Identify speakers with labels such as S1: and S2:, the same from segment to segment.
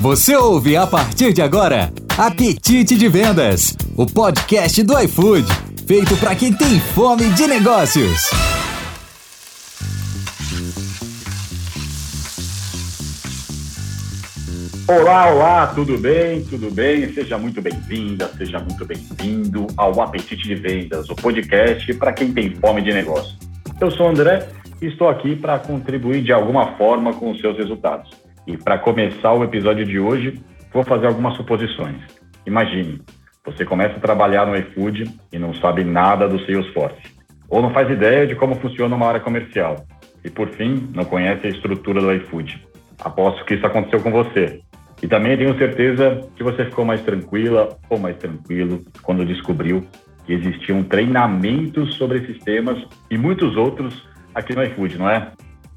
S1: Você ouve a partir de agora Apetite de Vendas, o podcast do iFood, feito para quem tem fome de negócios.
S2: Olá, olá, tudo bem? Tudo bem? Seja muito bem-vinda, seja muito bem-vindo ao Apetite de Vendas, o podcast para quem tem fome de negócio. Eu sou o André e estou aqui para contribuir de alguma forma com os seus resultados. E para começar o episódio de hoje, vou fazer algumas suposições. Imagine, você começa a trabalhar no iFood e não sabe nada do Salesforce, ou não faz ideia de como funciona uma área comercial, e por fim, não conhece a estrutura do iFood. Aposto que isso aconteceu com você. E também tenho certeza que você ficou mais tranquila ou mais tranquilo quando descobriu que existiam treinamentos sobre esses temas e muitos outros aqui no iFood, não é?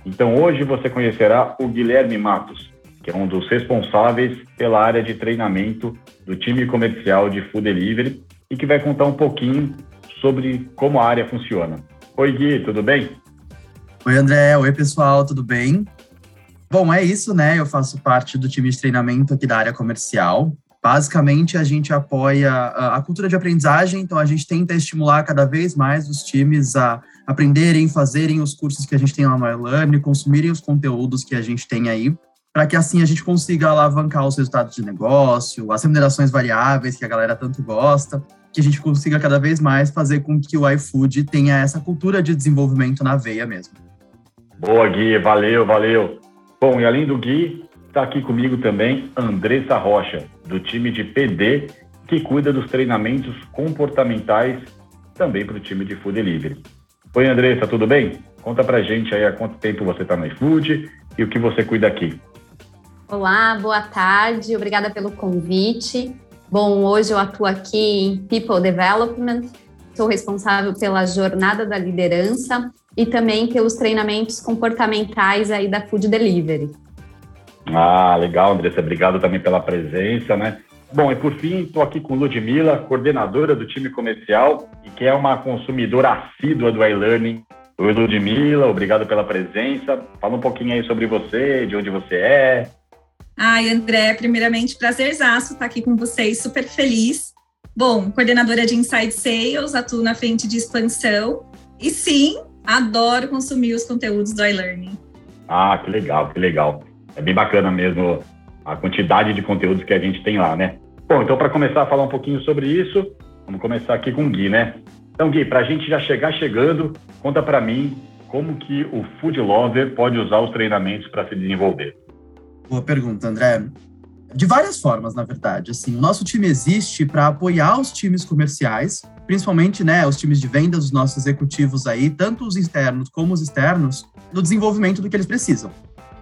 S2: Então hoje você conhecerá o Guilherme Matos, que é um dos responsáveis pela área de treinamento do time comercial de Food Delivery e que vai contar um pouquinho sobre como a área funciona. Oi Gui, tudo bem?
S3: Oi André, oi pessoal, tudo bem? Bom, é isso, né? Eu faço parte do time de treinamento aqui da área comercial. Basicamente, a gente apoia a cultura de aprendizagem, então a gente tenta estimular cada vez mais os times a aprenderem, fazerem os cursos que a gente tem lá no iLearn, consumirem os conteúdos que a gente tem aí, para que assim a gente consiga alavancar os resultados de negócio, as remunerações variáveis que a galera tanto gosta, que a gente consiga cada vez mais fazer com que o iFood tenha essa cultura de desenvolvimento na veia mesmo.
S2: Boa, Gui, valeu, valeu. Bom, e além do Gui, está aqui comigo também Andressa Rocha, do time de PD, que cuida dos treinamentos comportamentais também para o time de Food Delivery. Oi, Andressa, tudo bem? Conta pra gente aí há quanto tempo você está no iFood e o que você cuida aqui.
S4: Olá, boa tarde, obrigada pelo convite. Bom, hoje eu atuo aqui em People Development, sou responsável pela jornada da liderança e também pelos treinamentos comportamentais aí da Food Delivery.
S2: Ah, legal, Andressa, obrigado também pela presença, né? Bom, e por fim, estou aqui com Ludmila, coordenadora do time comercial e que é uma consumidora assídua do iLearning. Oi, Ludmila, obrigado pela presença. Fala um pouquinho aí sobre você, de onde você é.
S5: Ai, André, primeiramente, prazerzaço estar aqui com vocês, super feliz. Bom, coordenadora de Inside Sales, atuo na frente de expansão e sim, adoro consumir os conteúdos do iLearning.
S2: Ah, que legal, que legal. É bem bacana mesmo a quantidade de conteúdos que a gente tem lá, né? Bom, então para começar a falar um pouquinho sobre isso, vamos começar aqui com o Gui, né? Então, Gui, para a gente já chegar chegando, conta para mim como que o Food Lover pode usar os treinamentos para se desenvolver.
S3: Boa pergunta, André. De várias formas, na verdade. Assim, o nosso time existe para apoiar os times comerciais, principalmente, né, os times de vendas, os nossos executivos aí, tanto os internos como os externos, no desenvolvimento do que eles precisam.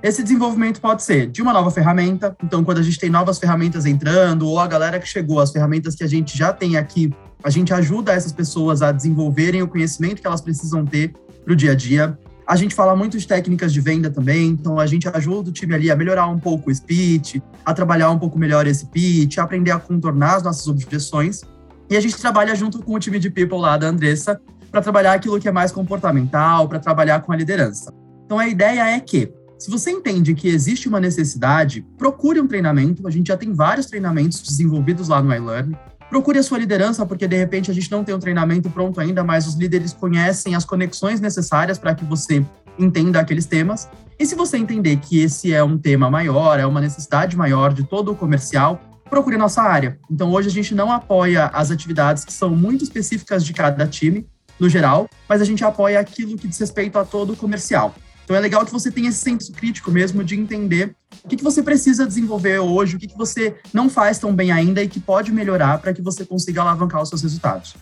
S3: Esse desenvolvimento pode ser de uma nova ferramenta, então quando a gente tem novas ferramentas entrando, ou a galera que chegou, as ferramentas que a gente já tem aqui, a gente ajuda essas pessoas a desenvolverem o conhecimento que elas precisam ter para o dia a dia. A gente fala muito de técnicas de venda também, então a gente ajuda o time ali a melhorar um pouco o speech, a trabalhar um pouco melhor esse pitch, a aprender a contornar as nossas objeções. E a gente trabalha junto com o time de people lá da Andressa para trabalhar aquilo que é mais comportamental, para trabalhar com a liderança. Então a ideia é que se você entende que existe uma necessidade, procure um treinamento. A gente já tem vários treinamentos desenvolvidos lá no iLearn. Procure a sua liderança, porque de repente a gente não tem um treinamento pronto ainda, mas os líderes conhecem as conexões necessárias para que você entenda aqueles temas. E se você entender que esse é um tema maior, é uma necessidade maior de todo o comercial, procure nossa área. Então hoje a gente não apoia as atividades que são muito específicas de cada time, no geral, mas a gente apoia aquilo que diz respeito a todo o comercial. Então é legal que você tenha esse senso crítico mesmo de entender o que, que você precisa desenvolver hoje, o que, que você não faz tão bem ainda e que pode melhorar para que você consiga alavancar os seus resultados.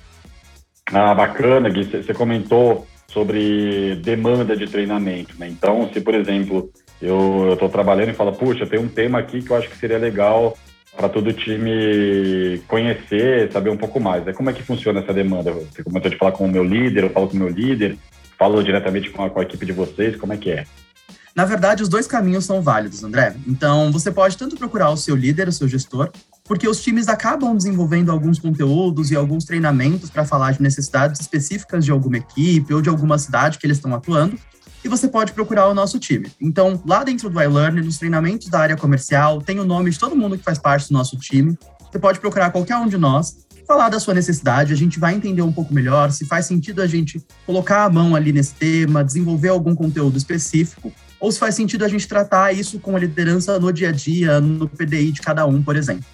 S2: Ah, bacana, Gui. Você comentou sobre demanda de treinamento, né? Então, se, por exemplo, eu estou trabalhando e falo, puxa, tem um tema aqui que eu acho que seria legal para todo time conhecer, saber um pouco mais. Né? Como é que funciona essa demanda? Você comentou de falar com o meu líder, eu falo com o meu líder, falou diretamente com a, com a equipe de vocês? Como é que é?
S3: Na verdade, os dois caminhos são válidos, André. Então, você pode tanto procurar o seu líder, o seu gestor, porque os times acabam desenvolvendo alguns conteúdos e alguns treinamentos para falar de necessidades específicas de alguma equipe ou de alguma cidade que eles estão atuando. e você pode procurar o nosso time. Então, lá dentro do iLearn, nos treinamentos da área comercial, tem o nome de todo mundo que faz parte do nosso time. Você pode procurar qualquer um de nós, falar da sua necessidade, a gente vai entender um pouco melhor se faz sentido a gente colocar a mão ali nesse tema, desenvolver algum conteúdo específico, ou se faz sentido a gente tratar isso com a liderança no dia a dia, no PDI de cada um, por exemplo.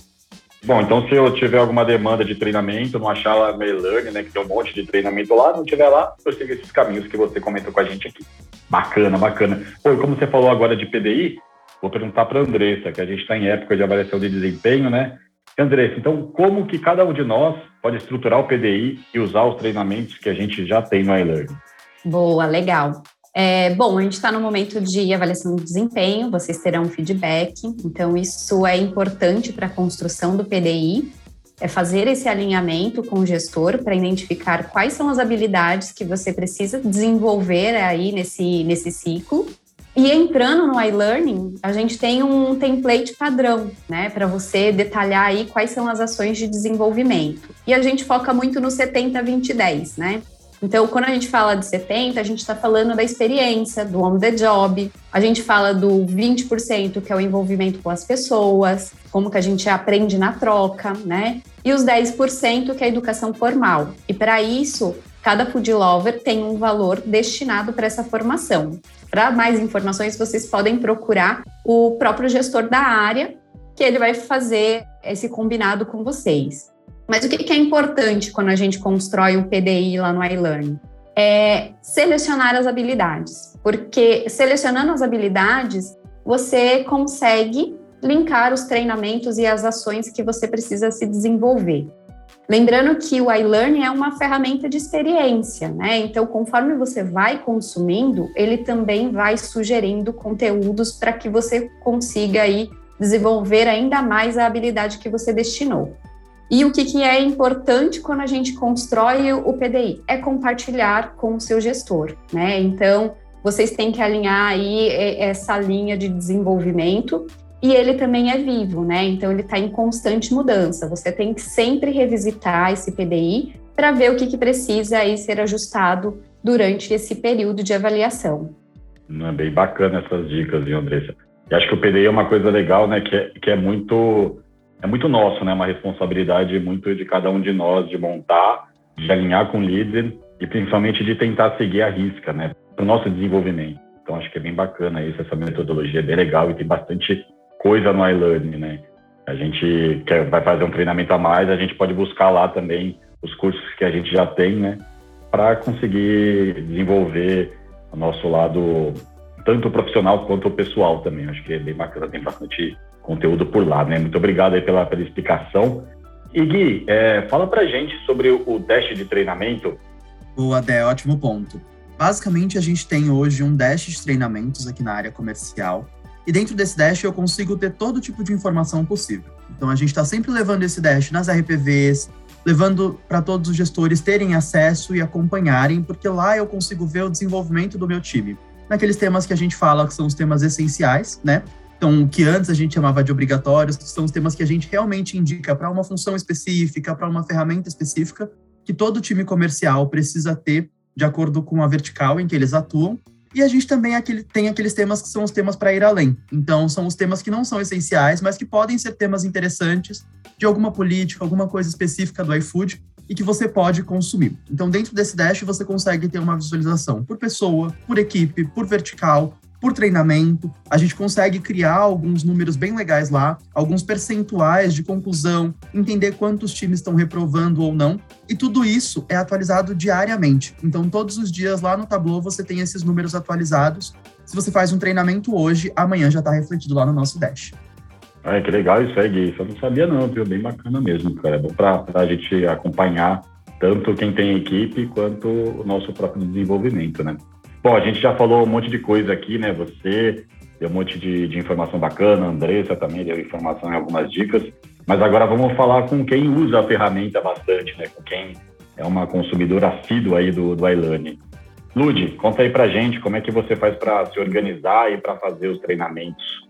S2: Bom, então se eu tiver alguma demanda de treinamento, não achar lá no e-learning, né, que tem um monte de treinamento lá, não tiver lá, eu sigo esses caminhos que você comentou com a gente aqui. Bacana, bacana. Pô, como você falou agora de PDI, vou perguntar para a Andressa, que a gente está em época de avaliação de desempenho, né? Andressa, então como que cada um de nós pode estruturar o PDI e usar os treinamentos que a gente já tem no e-learning?
S4: Boa, legal. É, bom, a gente está no momento de avaliação de desempenho, vocês terão feedback, então isso é importante para a construção do PDI, é fazer esse alinhamento com o gestor para identificar quais são as habilidades que você precisa desenvolver aí nesse, nesse ciclo e entrando no iLearning, a gente tem um template padrão, né, para você detalhar aí quais são as ações de desenvolvimento. E a gente foca muito no 70 20 10, né? Então, quando a gente fala de 70, a gente está falando da experiência, do on the job. A gente fala do 20%, que é o envolvimento com as pessoas, como que a gente aprende na troca, né? E os 10%, que é a educação formal. E para isso, cada food lover tem um valor destinado para essa formação. Para mais informações, vocês podem procurar o próprio gestor da área, que ele vai fazer esse combinado com vocês. Mas o que é importante quando a gente constrói um PDI lá no iLearn? É selecionar as habilidades, porque selecionando as habilidades, você consegue linkar os treinamentos e as ações que você precisa se desenvolver. Lembrando que o iLearn é uma ferramenta de experiência, né? Então, conforme você vai consumindo, ele também vai sugerindo conteúdos para que você consiga aí desenvolver ainda mais a habilidade que você destinou. E o que, que é importante quando a gente constrói o PDI? É compartilhar com o seu gestor, né? Então, vocês têm que alinhar aí essa linha de desenvolvimento e ele também é vivo, né? Então ele está em constante mudança. Você tem que sempre revisitar esse PDI para ver o que, que precisa aí ser ajustado durante esse período de avaliação.
S2: É bem bacana essas dicas, viu, Andressa? E acho que o PDI é uma coisa legal, né? Que é, que é muito é muito nosso, né? Uma responsabilidade muito de cada um de nós de montar, de alinhar com o líder e principalmente de tentar seguir a risca, né? Para o nosso desenvolvimento. Então acho que é bem bacana isso, essa metodologia é bem legal e tem bastante coisa no iLearning, né? A gente quer, vai fazer um treinamento a mais, a gente pode buscar lá também os cursos que a gente já tem, né? Para conseguir desenvolver o nosso lado, tanto profissional quanto pessoal também. Acho que é bem bacana, tem bastante conteúdo por lá, né? Muito obrigado aí pela, pela explicação. E Gui, é, fala pra gente sobre o dash de treinamento.
S3: Boa, Dé, ótimo ponto. Basicamente, a gente tem hoje um dash de treinamentos aqui na área comercial, e dentro desse dash eu consigo ter todo tipo de informação possível. Então a gente está sempre levando esse dash nas RPVs, levando para todos os gestores terem acesso e acompanharem, porque lá eu consigo ver o desenvolvimento do meu time. Naqueles temas que a gente fala que são os temas essenciais, né? Então, o que antes a gente chamava de obrigatórios, são os temas que a gente realmente indica para uma função específica, para uma ferramenta específica, que todo time comercial precisa ter de acordo com a vertical em que eles atuam, e a gente também aquele, tem aqueles temas que são os temas para ir além. Então, são os temas que não são essenciais, mas que podem ser temas interessantes de alguma política, alguma coisa específica do iFood e que você pode consumir. Então, dentro desse dash, você consegue ter uma visualização por pessoa, por equipe, por vertical, por treinamento. A gente consegue criar alguns números bem legais lá, alguns percentuais de conclusão, entender quantos times estão reprovando ou não. E tudo isso é atualizado diariamente. Então, todos os dias lá no Tableau você tem esses números atualizados. Se você faz um treinamento hoje, amanhã já está refletido lá no nosso Dash.
S2: É, que legal isso aí, Gui. Isso eu não sabia não, viu? Bem bacana mesmo, cara. É bom para a gente acompanhar tanto quem tem equipe quanto o nosso próprio desenvolvimento, né? Bom, a gente já falou um monte de coisa aqui, né? Você deu um monte de, de informação bacana, a Andressa também deu informação em algumas dicas, mas agora vamos falar com quem usa a ferramenta bastante, né? Com quem é uma consumidora assídua aí do, do iLearning. Lud, conta aí pra gente como é que você faz para se organizar e para fazer os treinamentos.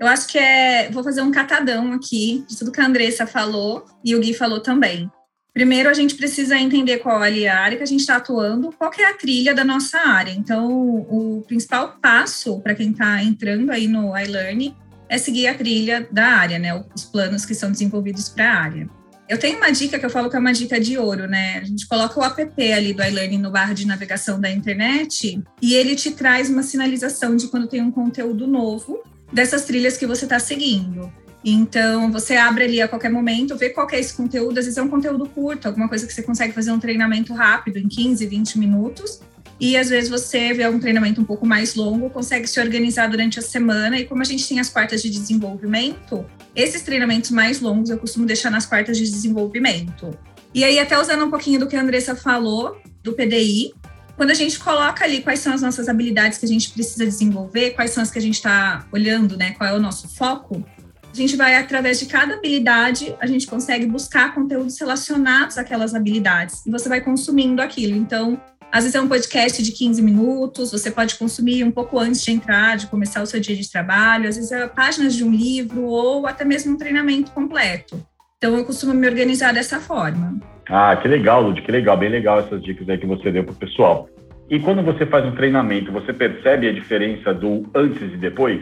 S5: Eu acho que é. Vou fazer um catadão aqui de tudo que a Andressa falou e o Gui falou também. Primeiro, a gente precisa entender qual é a área que a gente está atuando, qual é a trilha da nossa área. Então, o principal passo para quem está entrando aí no iLearn é seguir a trilha da área, né? Os planos que são desenvolvidos para a área. Eu tenho uma dica que eu falo que é uma dica de ouro, né? A gente coloca o app ali do iLearning no bar de navegação da internet e ele te traz uma sinalização de quando tem um conteúdo novo dessas trilhas que você está seguindo. Então, você abre ali a qualquer momento, vê qual é esse conteúdo, às vezes é um conteúdo curto, alguma coisa que você consegue fazer um treinamento rápido, em 15, 20 minutos, e às vezes você vê um treinamento um pouco mais longo, consegue se organizar durante a semana. E como a gente tem as quartas de desenvolvimento, esses treinamentos mais longos eu costumo deixar nas quartas de desenvolvimento. E aí, até usando um pouquinho do que a Andressa falou, do PDI, quando a gente coloca ali quais são as nossas habilidades que a gente precisa desenvolver, quais são as que a gente está olhando, né? Qual é o nosso foco, a gente vai, através de cada habilidade, a gente consegue buscar conteúdos relacionados àquelas habilidades. E você vai consumindo aquilo. Então, às vezes é um podcast de 15 minutos, você pode consumir um pouco antes de entrar, de começar o seu dia de trabalho, às vezes é páginas de um livro ou até mesmo um treinamento completo. Então eu costumo me organizar dessa forma.
S2: Ah, que legal, Lud, que legal, bem legal essas dicas aí que você deu para o pessoal. E quando você faz um treinamento, você percebe a diferença do antes e depois?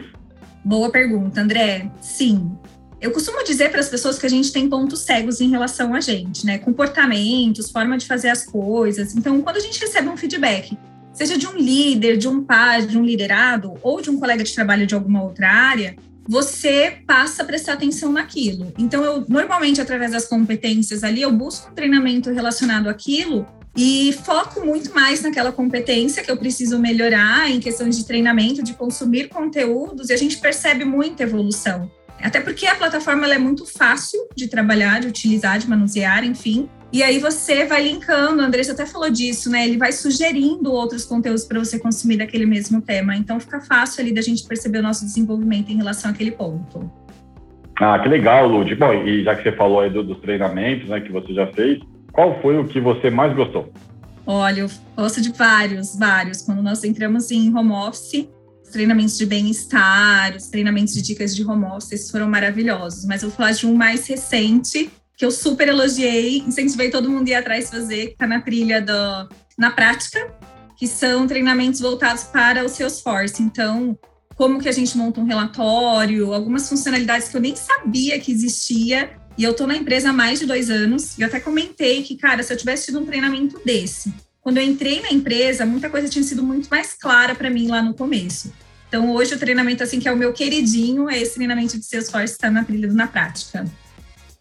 S5: Boa pergunta, André. Sim, eu costumo dizer para as pessoas que a gente tem pontos cegos em relação a gente, né? Comportamentos, forma de fazer as coisas. Então, quando a gente recebe um feedback, seja de um líder, de um pai, de um liderado ou de um colega de trabalho de alguma outra área, você passa a prestar atenção naquilo. Então, eu normalmente, através das competências ali, eu busco um treinamento relacionado àquilo e foco muito mais naquela competência que eu preciso melhorar em questões de treinamento, de consumir conteúdos, e a gente percebe muita evolução. Até porque a plataforma é muito fácil de trabalhar, de utilizar, de manusear, enfim. E aí você vai linkando, a Andressa até falou disso, né? Ele vai sugerindo outros conteúdos para você consumir daquele mesmo tema. Então fica fácil ali da gente perceber o nosso desenvolvimento em relação àquele ponto.
S2: Ah, que legal, Lud. Bom, e já que você falou aí do, dos treinamentos, né, que você já fez, qual foi o que você mais gostou?
S5: Olha, eu gosto de vários, vários. Quando nós entramos em home office, treinamentos de bem-estar, os treinamentos de dicas de home office foram maravilhosos. Mas eu vou falar de um mais recente, que eu super elogiei, incentivei todo mundo a ir atrás fazer, que está na trilha do, na prática, que são treinamentos voltados para o Salesforce. Então, como que a gente monta um relatório, algumas funcionalidades que eu nem sabia que existia. E eu estou na empresa há mais de dois anos, e eu até comentei que, cara, se eu tivesse tido um treinamento desse, quando eu entrei na empresa, muita coisa tinha sido muito mais clara para mim lá no começo. Então, hoje, o treinamento, assim, que é o meu queridinho, é esse treinamento de Salesforce está na trilha do Na Prática.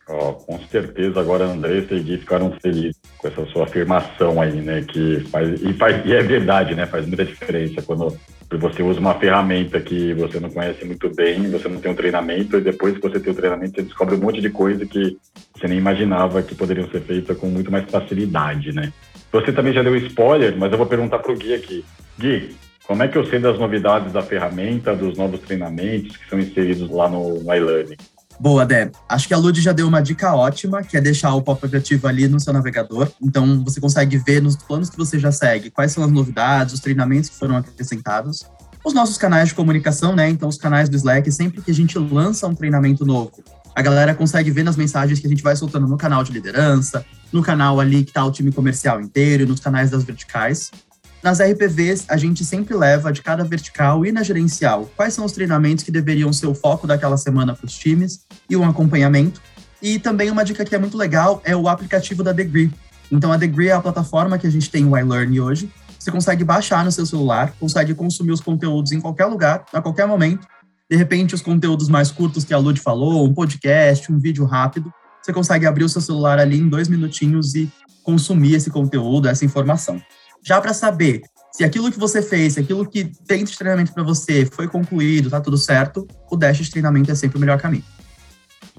S2: Oh, com certeza, agora Andressa e Gui ficaram felizes com essa sua afirmação aí, né? Que faz e, faz, e é verdade, né? Faz muita diferença quando você usa uma ferramenta que você não conhece muito bem, você não tem um treinamento, e depois que você tem o treinamento, você descobre um monte de coisa que você nem imaginava que poderiam ser feitas com muito mais facilidade, né? Você também já deu spoiler, mas eu vou perguntar para o Gui aqui. Gui, como é que eu sei das novidades da ferramenta, dos novos treinamentos que são inseridos lá no iLearning?
S3: Boa, Deb. Acho que a Lud já deu uma dica ótima, que é deixar o pop ativo ali no seu navegador. Então, você consegue ver nos planos que você já segue quais são as novidades, os treinamentos que foram acrescentados. Os nossos canais de comunicação, né? Então, os canais do Slack, sempre que a gente lança um treinamento novo, a galera consegue ver nas mensagens que a gente vai soltando no canal de liderança, no canal ali que está o time comercial inteiro, nos canais das verticais. Nas RPVs, a gente sempre leva de cada vertical e na gerencial quais são os treinamentos que deveriam ser o foco daquela semana para os times e um acompanhamento. E também uma dica que é muito legal é o aplicativo da Degree. Então, a Degree é a plataforma que a gente tem o iLearn hoje. Você consegue baixar no seu celular, consegue consumir os conteúdos em qualquer lugar, a qualquer momento. De repente, os conteúdos mais curtos que a Lud falou, um podcast, um vídeo rápido, você consegue abrir o seu celular ali em dois minutinhos e consumir esse conteúdo, essa informação já para saber se aquilo que você fez, se aquilo que tem de treinamento para você foi concluído, tá tudo certo, o Dash de treinamento é sempre o melhor caminho.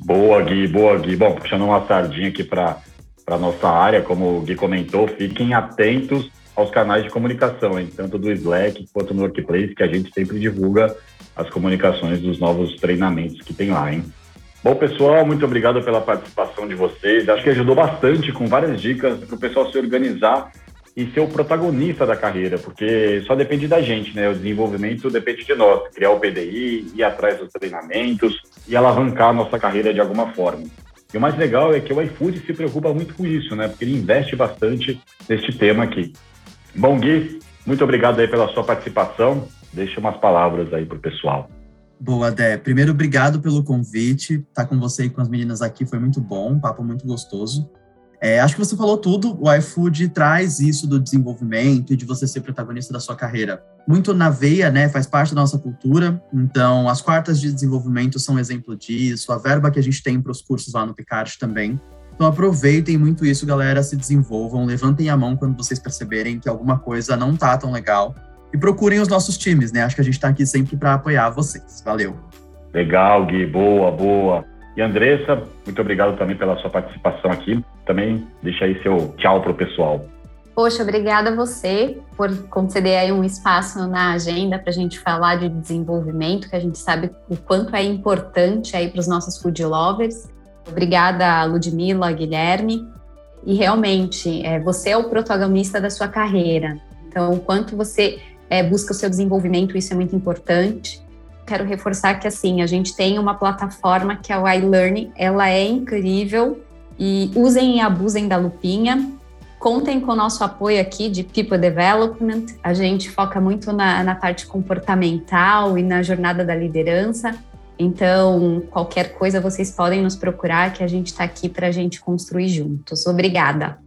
S2: Boa, Gui, boa, Gui. Bom, puxando uma sardinha aqui para a nossa área, como o Gui comentou, fiquem atentos aos canais de comunicação, hein? tanto do Slack quanto no Workplace, que a gente sempre divulga as comunicações dos novos treinamentos que tem lá, hein? Bom, pessoal, muito obrigado pela participação de vocês. Acho que ajudou bastante com várias dicas para o pessoal se organizar e ser o protagonista da carreira, porque só depende da gente, né? O desenvolvimento depende de nós, criar o PDI, ir atrás dos treinamentos e alavancar a nossa carreira de alguma forma. E o mais legal é que o iFood se preocupa muito com isso, né? Porque ele investe bastante neste tema aqui. Bom, Gui, muito obrigado aí pela sua participação. Deixa umas palavras aí para o pessoal.
S3: Boa, Dé. Primeiro, obrigado pelo convite. Estar tá com você e com as meninas aqui foi muito bom, um papo muito gostoso. É, acho que você falou tudo. O iFood traz isso do desenvolvimento e de você ser protagonista da sua carreira. Muito na veia, né? Faz parte da nossa cultura. Então, as quartas de desenvolvimento são exemplo disso. A verba que a gente tem para os cursos lá no Picard também. Então, aproveitem muito isso, galera. Se desenvolvam. Levantem a mão quando vocês perceberem que alguma coisa não tá tão legal. E procurem os nossos times, né? Acho que a gente está aqui sempre para apoiar vocês. Valeu.
S2: Legal, Gui. Boa, boa. E Andressa, muito obrigado também pela sua participação aqui. Também deixa aí seu tchau para o pessoal.
S4: Poxa, obrigada a você por conceder aí um espaço na agenda para a gente falar de desenvolvimento, que a gente sabe o quanto é importante aí para os nossos food lovers. Obrigada, Ludmila, Guilherme. E realmente, é, você é o protagonista da sua carreira. Então, o quanto você é, busca o seu desenvolvimento, isso é muito importante quero reforçar que assim, a gente tem uma plataforma que é o iLearning, ela é incrível e usem e abusem da lupinha. Contem com o nosso apoio aqui de People Development. A gente foca muito na, na parte comportamental e na jornada da liderança. Então, qualquer coisa vocês podem nos procurar, que a gente está aqui para a gente construir juntos. Obrigada.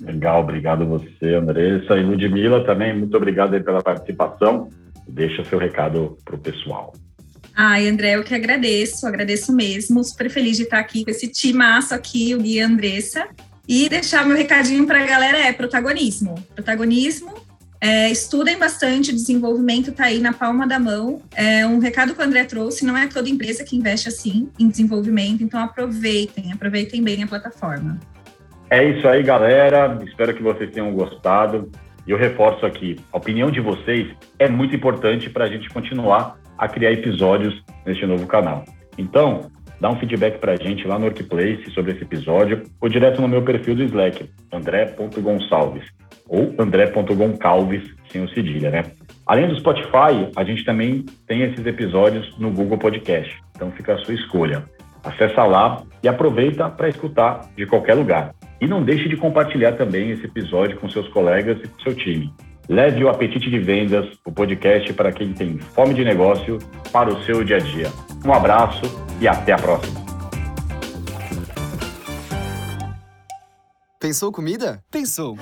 S2: Legal, obrigado você, Andressa. E Ludmila também, muito obrigado pela participação. Deixa seu recado para o pessoal.
S5: Ai, André, eu que agradeço, agradeço mesmo. Super feliz de estar aqui com esse timaço aqui, o Gui e a Andressa. E deixar meu recadinho para a galera é protagonismo. Protagonismo, é, estudem bastante, desenvolvimento está aí na palma da mão. É um recado que o André trouxe, não é toda empresa que investe assim em desenvolvimento, então aproveitem, aproveitem bem a plataforma.
S2: É isso aí, galera. Espero que vocês tenham gostado. E eu reforço aqui, a opinião de vocês é muito importante para a gente continuar a criar episódios neste novo canal. Então, dá um feedback para a gente lá no Workplace sobre esse episódio ou direto no meu perfil do Slack, andré.gonçalves ou andré.goncalves, sem o cedilha, né? Além do Spotify, a gente também tem esses episódios no Google Podcast, então fica a sua escolha. Acesse lá e aproveita para escutar de qualquer lugar. E não deixe de compartilhar também esse episódio com seus colegas e com seu time. Leve o apetite de vendas, o podcast para quem tem fome de negócio, para o seu dia a dia. Um abraço e até a próxima.
S1: Pensou comida? Pensou.